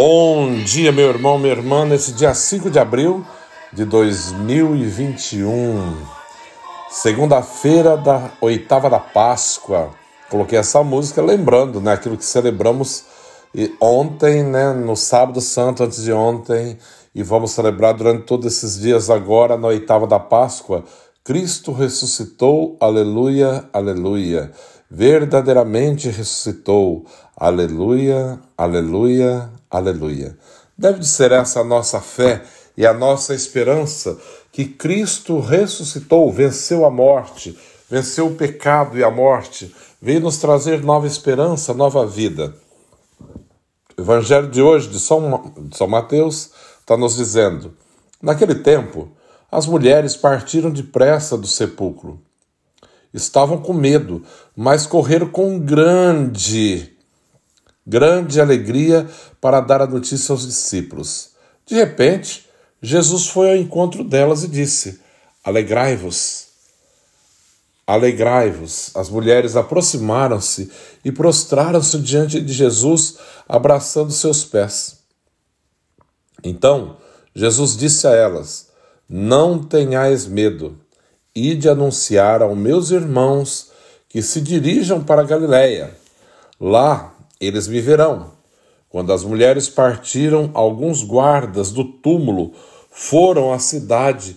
Bom dia, meu irmão, minha irmã, nesse dia 5 de abril de 2021, segunda-feira da oitava da Páscoa. Coloquei essa música lembrando, né, aquilo que celebramos ontem, né, no sábado santo antes de ontem, e vamos celebrar durante todos esses dias agora na oitava da Páscoa. Cristo ressuscitou, aleluia, aleluia. Verdadeiramente ressuscitou, aleluia, aleluia, aleluia. Deve de ser essa a nossa fé e a nossa esperança que Cristo ressuscitou, venceu a morte, venceu o pecado e a morte, veio nos trazer nova esperança, nova vida. O Evangelho de hoje, de São, de São Mateus, está nos dizendo: Naquele tempo, as mulheres partiram depressa do sepulcro. Estavam com medo, mas correram com grande grande alegria para dar a notícia aos discípulos. De repente, Jesus foi ao encontro delas e disse: Alegrai-vos. Alegrai-vos. As mulheres aproximaram-se e prostraram-se diante de Jesus, abraçando seus pés. Então, Jesus disse a elas: Não tenhais medo. Ide anunciar aos meus irmãos que se dirijam para Galiléia. Lá eles me verão. Quando as mulheres partiram, alguns guardas do túmulo foram à cidade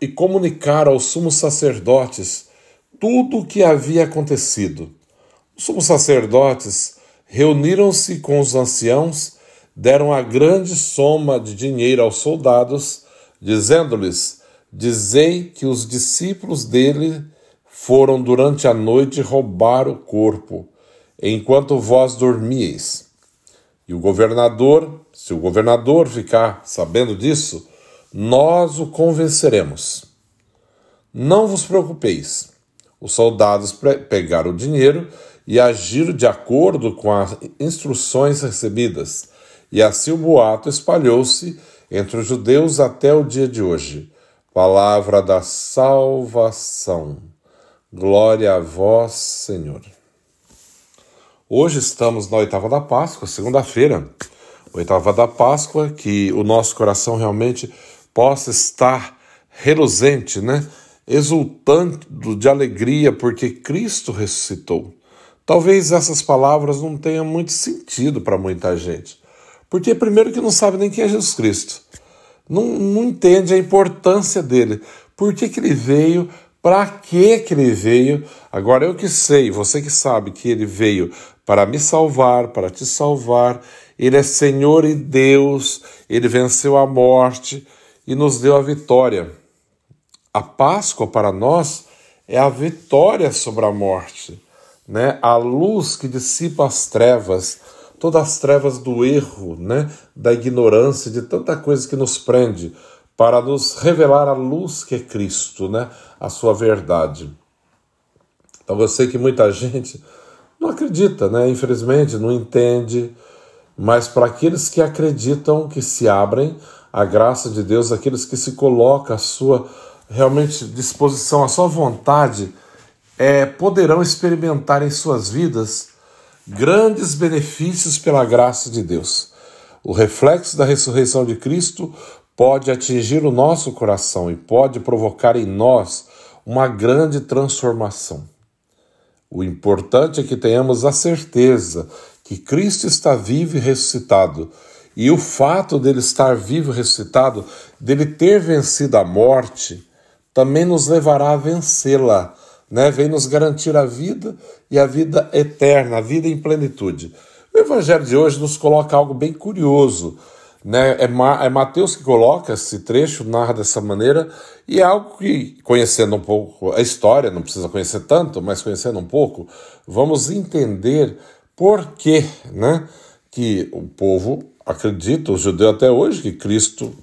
e comunicaram aos sumos sacerdotes tudo o que havia acontecido. Os sumos sacerdotes reuniram-se com os anciãos, deram a grande soma de dinheiro aos soldados, dizendo-lhes: Dizei que os discípulos dele foram durante a noite roubar o corpo enquanto vós dormieis. E o governador, se o governador ficar sabendo disso, nós o convenceremos. Não vos preocupeis. Os soldados pegaram o dinheiro e agiram de acordo com as instruções recebidas, e assim o boato espalhou-se entre os judeus até o dia de hoje. Palavra da salvação. Glória a vós, Senhor. Hoje estamos na oitava da Páscoa, segunda-feira, oitava da Páscoa, que o nosso coração realmente possa estar reluzente, né? Exultando de alegria porque Cristo ressuscitou. Talvez essas palavras não tenham muito sentido para muita gente. Porque, primeiro, que não sabe nem quem é Jesus Cristo. Não, não entende a importância dele. Por que, que ele veio? Para que, que ele veio? Agora eu que sei, você que sabe que ele veio para me salvar, para te salvar. Ele é Senhor e Deus, ele venceu a morte e nos deu a vitória. A Páscoa para nós é a vitória sobre a morte, né? A luz que dissipa as trevas, todas as trevas do erro, né? Da ignorância, de tanta coisa que nos prende, para nos revelar a luz que é Cristo, né? A sua verdade. Então eu sei que muita gente não acredita, né? Infelizmente, não entende. Mas para aqueles que acreditam, que se abrem à graça de Deus, aqueles que se colocam a sua realmente disposição, a sua vontade, é, poderão experimentar em suas vidas grandes benefícios pela graça de Deus. O reflexo da ressurreição de Cristo pode atingir o nosso coração e pode provocar em nós uma grande transformação. O importante é que tenhamos a certeza que Cristo está vivo e ressuscitado. E o fato dele estar vivo e ressuscitado, dele ter vencido a morte, também nos levará a vencê-la, né? Vem nos garantir a vida e a vida eterna, a vida em plenitude. O evangelho de hoje nos coloca algo bem curioso né? É, Ma é Mateus que coloca esse trecho, narra dessa maneira, e é algo que, conhecendo um pouco a história, não precisa conhecer tanto, mas conhecendo um pouco, vamos entender por que, né, que o povo acredita, os judeus até hoje, que Cristo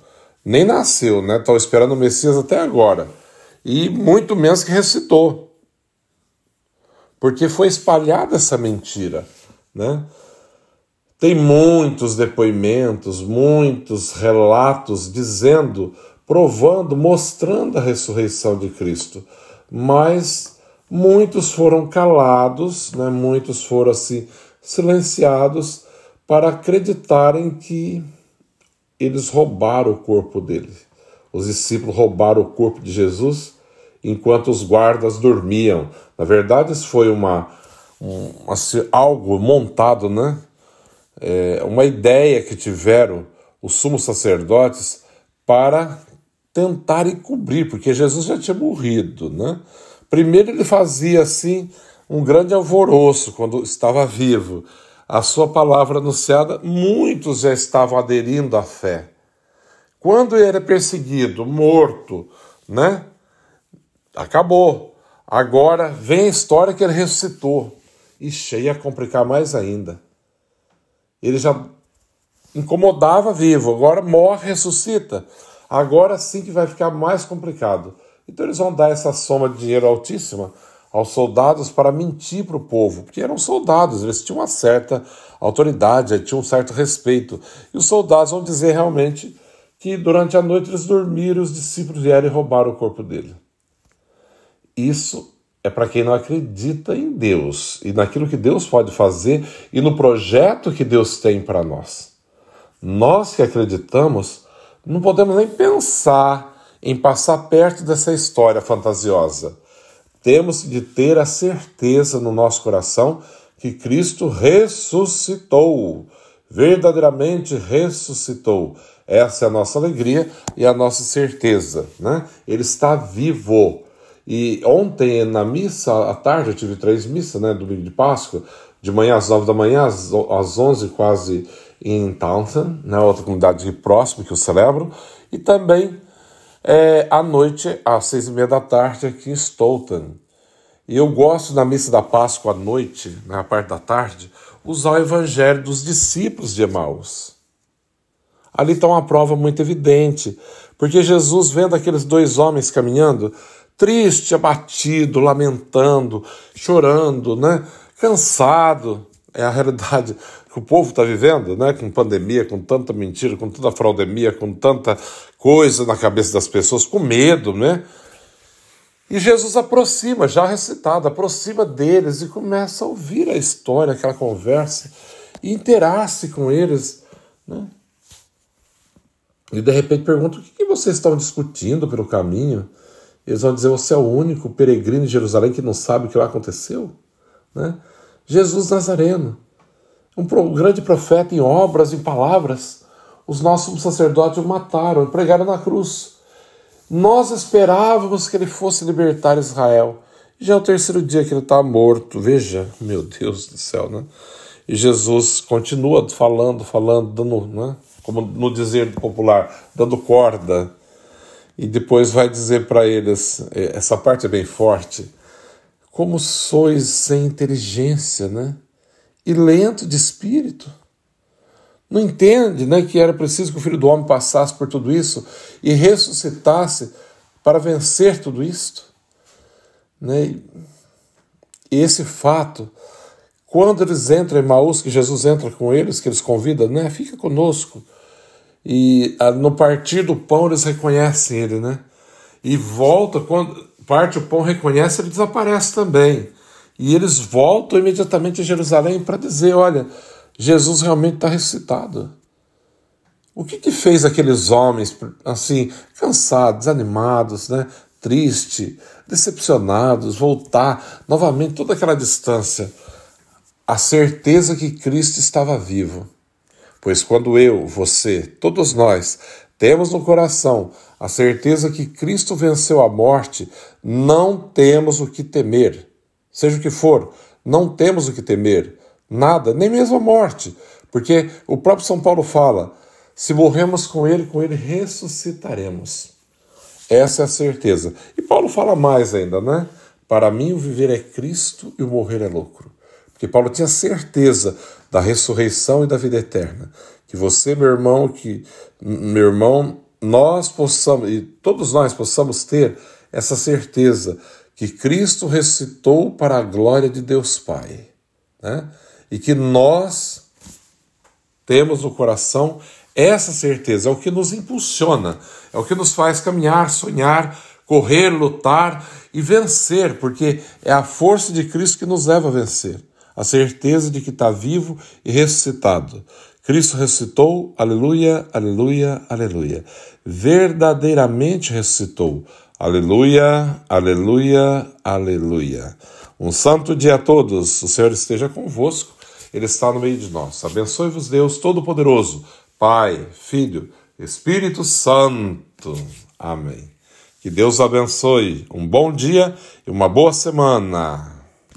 nem nasceu, né? Estão esperando o Messias até agora. E muito menos que ressuscitou. Porque foi espalhada essa mentira, né? Tem muitos depoimentos, muitos relatos dizendo, provando, mostrando a ressurreição de Cristo, mas muitos foram calados, né? muitos foram assim silenciados para acreditarem que eles roubaram o corpo dele. Os discípulos roubaram o corpo de Jesus enquanto os guardas dormiam. Na verdade, isso foi uma, um, assim, algo montado, né? É, uma ideia que tiveram os sumos sacerdotes para tentar encobrir, porque Jesus já tinha morrido, né? Primeiro ele fazia assim um grande alvoroço quando estava vivo. A sua palavra anunciada, muitos já estavam aderindo à fé. Quando ele era perseguido, morto, né? Acabou. Agora vem a história que ele ressuscitou. E cheia a complicar mais ainda. Ele já incomodava vivo, agora morre, ressuscita. Agora sim que vai ficar mais complicado. Então eles vão dar essa soma de dinheiro altíssima aos soldados para mentir para o povo, porque eram soldados, eles tinham uma certa autoridade, tinham um certo respeito. E os soldados vão dizer realmente que durante a noite eles dormiram e os discípulos vieram e roubaram o corpo dele. Isso é para quem não acredita em Deus e naquilo que Deus pode fazer e no projeto que Deus tem para nós. Nós que acreditamos, não podemos nem pensar em passar perto dessa história fantasiosa. Temos de ter a certeza no nosso coração que Cristo ressuscitou, verdadeiramente ressuscitou. Essa é a nossa alegria e a nossa certeza, né? Ele está vivo. E ontem na missa, à tarde, eu tive três missas, né? Domingo de Páscoa, de manhã às nove da manhã, às, onze quase em Townsend, né? Outra comunidade próxima que eu celebro, e também é, à noite, às seis e meia da tarde, aqui em Stoughton. E eu gosto na missa da Páscoa à noite, na parte da tarde, usar o evangelho dos discípulos de Emaús. Ali está uma prova muito evidente, porque Jesus, vendo aqueles dois homens caminhando, triste, abatido, lamentando, chorando, né? cansado, é a realidade que o povo está vivendo, né? com pandemia, com tanta mentira, com tanta fraudemia, com tanta coisa na cabeça das pessoas, com medo, né? E Jesus aproxima, já recitado, aproxima deles e começa a ouvir a história, aquela conversa, e interage com eles, né? E de repente pergunta: o que vocês estão discutindo pelo caminho? Eles vão dizer: Você é o único peregrino em Jerusalém que não sabe o que lá aconteceu? Né? Jesus Nazareno, um grande profeta em obras, em palavras. Os nossos sacerdotes o mataram, pregaram na cruz. Nós esperávamos que ele fosse libertar Israel. Já é o terceiro dia que ele está morto. Veja, meu Deus do céu, né? E Jesus continua falando, falando, dando, né? como no dizer popular, dando corda e depois vai dizer para eles, é, essa parte é bem forte, como sois sem inteligência, né? E lento de espírito. Não entende, né, que era preciso que o Filho do Homem passasse por tudo isso e ressuscitasse para vencer tudo isto, né? E esse fato, quando eles entram em Maús, que Jesus entra com eles, que eles convidam, né, fica conosco e no partir do pão eles reconhecem ele, né? E volta, quando parte o pão, reconhece, ele desaparece também. E eles voltam imediatamente a Jerusalém para dizer: olha, Jesus realmente está ressuscitado. O que, que fez aqueles homens assim, cansados, desanimados, né? triste, decepcionados, voltar novamente toda aquela distância? A certeza que Cristo estava vivo. Pois quando eu, você, todos nós temos no coração a certeza que Cristo venceu a morte, não temos o que temer. Seja o que for, não temos o que temer. Nada, nem mesmo a morte. Porque o próprio São Paulo fala: se morremos com Ele, com Ele ressuscitaremos. Essa é a certeza. E Paulo fala mais ainda, né? Para mim, o viver é Cristo e o morrer é lucro. Porque Paulo tinha certeza da ressurreição e da vida eterna. Que você, meu irmão, que meu irmão, nós possamos e todos nós possamos ter essa certeza que Cristo ressuscitou para a glória de Deus Pai, né? E que nós temos no coração essa certeza, é o que nos impulsiona, é o que nos faz caminhar, sonhar, correr, lutar e vencer, porque é a força de Cristo que nos leva a vencer. A certeza de que está vivo e ressuscitado. Cristo ressuscitou, aleluia, aleluia, aleluia. Verdadeiramente ressuscitou, aleluia, aleluia, aleluia. Um santo dia a todos, o Senhor esteja convosco, Ele está no meio de nós. Abençoe-vos, Deus Todo-Poderoso, Pai, Filho, Espírito Santo. Amém. Que Deus abençoe. Um bom dia e uma boa semana.